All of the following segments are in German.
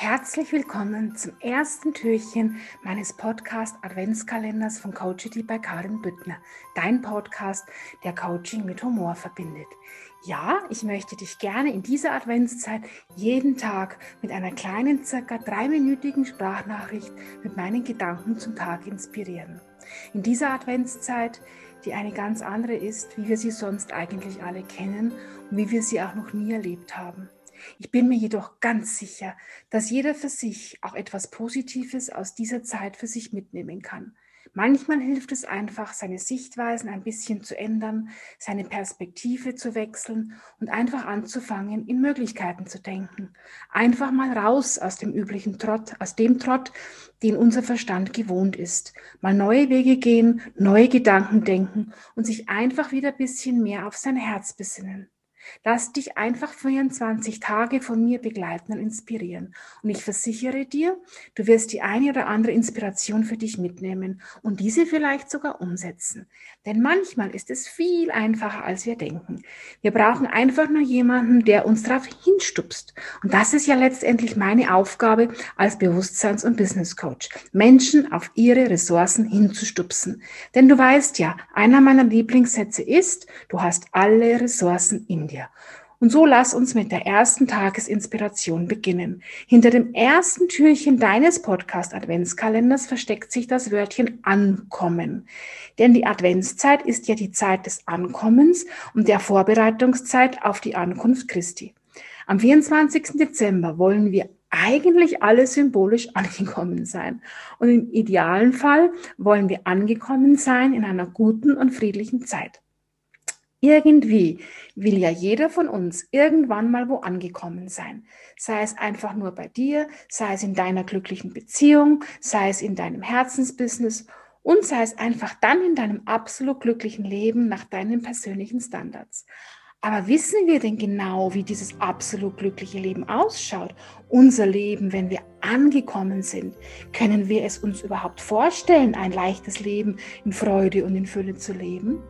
Herzlich willkommen zum ersten Türchen meines Podcast Adventskalenders von Coachity bei Karin Büttner. Dein Podcast, der Coaching mit Humor verbindet. Ja, ich möchte dich gerne in dieser Adventszeit jeden Tag mit einer kleinen, circa dreiminütigen Sprachnachricht mit meinen Gedanken zum Tag inspirieren. In dieser Adventszeit, die eine ganz andere ist, wie wir sie sonst eigentlich alle kennen und wie wir sie auch noch nie erlebt haben. Ich bin mir jedoch ganz sicher, dass jeder für sich auch etwas Positives aus dieser Zeit für sich mitnehmen kann. Manchmal hilft es einfach, seine Sichtweisen ein bisschen zu ändern, seine Perspektive zu wechseln und einfach anzufangen, in Möglichkeiten zu denken. Einfach mal raus aus dem üblichen Trott, aus dem Trott, den unser Verstand gewohnt ist. Mal neue Wege gehen, neue Gedanken denken und sich einfach wieder ein bisschen mehr auf sein Herz besinnen. Lass dich einfach 24 Tage von mir begleiten und inspirieren. Und ich versichere dir, du wirst die eine oder andere Inspiration für dich mitnehmen und diese vielleicht sogar umsetzen. Denn manchmal ist es viel einfacher, als wir denken. Wir brauchen einfach nur jemanden, der uns darauf hinstupst. Und das ist ja letztendlich meine Aufgabe als Bewusstseins- und Business Coach. Menschen auf ihre Ressourcen hinzustupsen. Denn du weißt ja, einer meiner Lieblingssätze ist, du hast alle Ressourcen in dir. Und so lass uns mit der ersten Tagesinspiration beginnen. Hinter dem ersten Türchen deines Podcast Adventskalenders versteckt sich das Wörtchen Ankommen. Denn die Adventszeit ist ja die Zeit des Ankommens und der Vorbereitungszeit auf die Ankunft Christi. Am 24. Dezember wollen wir eigentlich alle symbolisch angekommen sein. Und im idealen Fall wollen wir angekommen sein in einer guten und friedlichen Zeit. Irgendwie will ja jeder von uns irgendwann mal wo angekommen sein. Sei es einfach nur bei dir, sei es in deiner glücklichen Beziehung, sei es in deinem Herzensbusiness und sei es einfach dann in deinem absolut glücklichen Leben nach deinen persönlichen Standards. Aber wissen wir denn genau, wie dieses absolut glückliche Leben ausschaut? Unser Leben, wenn wir angekommen sind? Können wir es uns überhaupt vorstellen, ein leichtes Leben in Freude und in Fülle zu leben?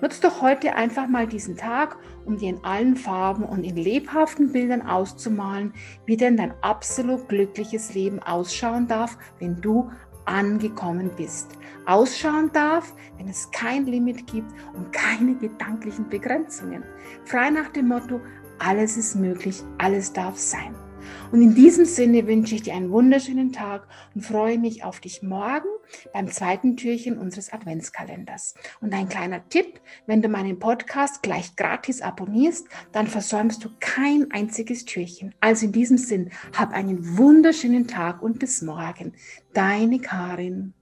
Nutz doch heute einfach mal diesen Tag, um dir in allen Farben und in lebhaften Bildern auszumalen, wie denn dein absolut glückliches Leben ausschauen darf, wenn du angekommen bist. Ausschauen darf, wenn es kein Limit gibt und keine gedanklichen Begrenzungen. Frei nach dem Motto, alles ist möglich, alles darf sein. Und in diesem Sinne wünsche ich dir einen wunderschönen Tag und freue mich auf dich morgen beim zweiten Türchen unseres Adventskalenders. Und ein kleiner Tipp, wenn du meinen Podcast gleich gratis abonnierst, dann versäumst du kein einziges Türchen. Also in diesem Sinn, hab einen wunderschönen Tag und bis morgen. Deine Karin.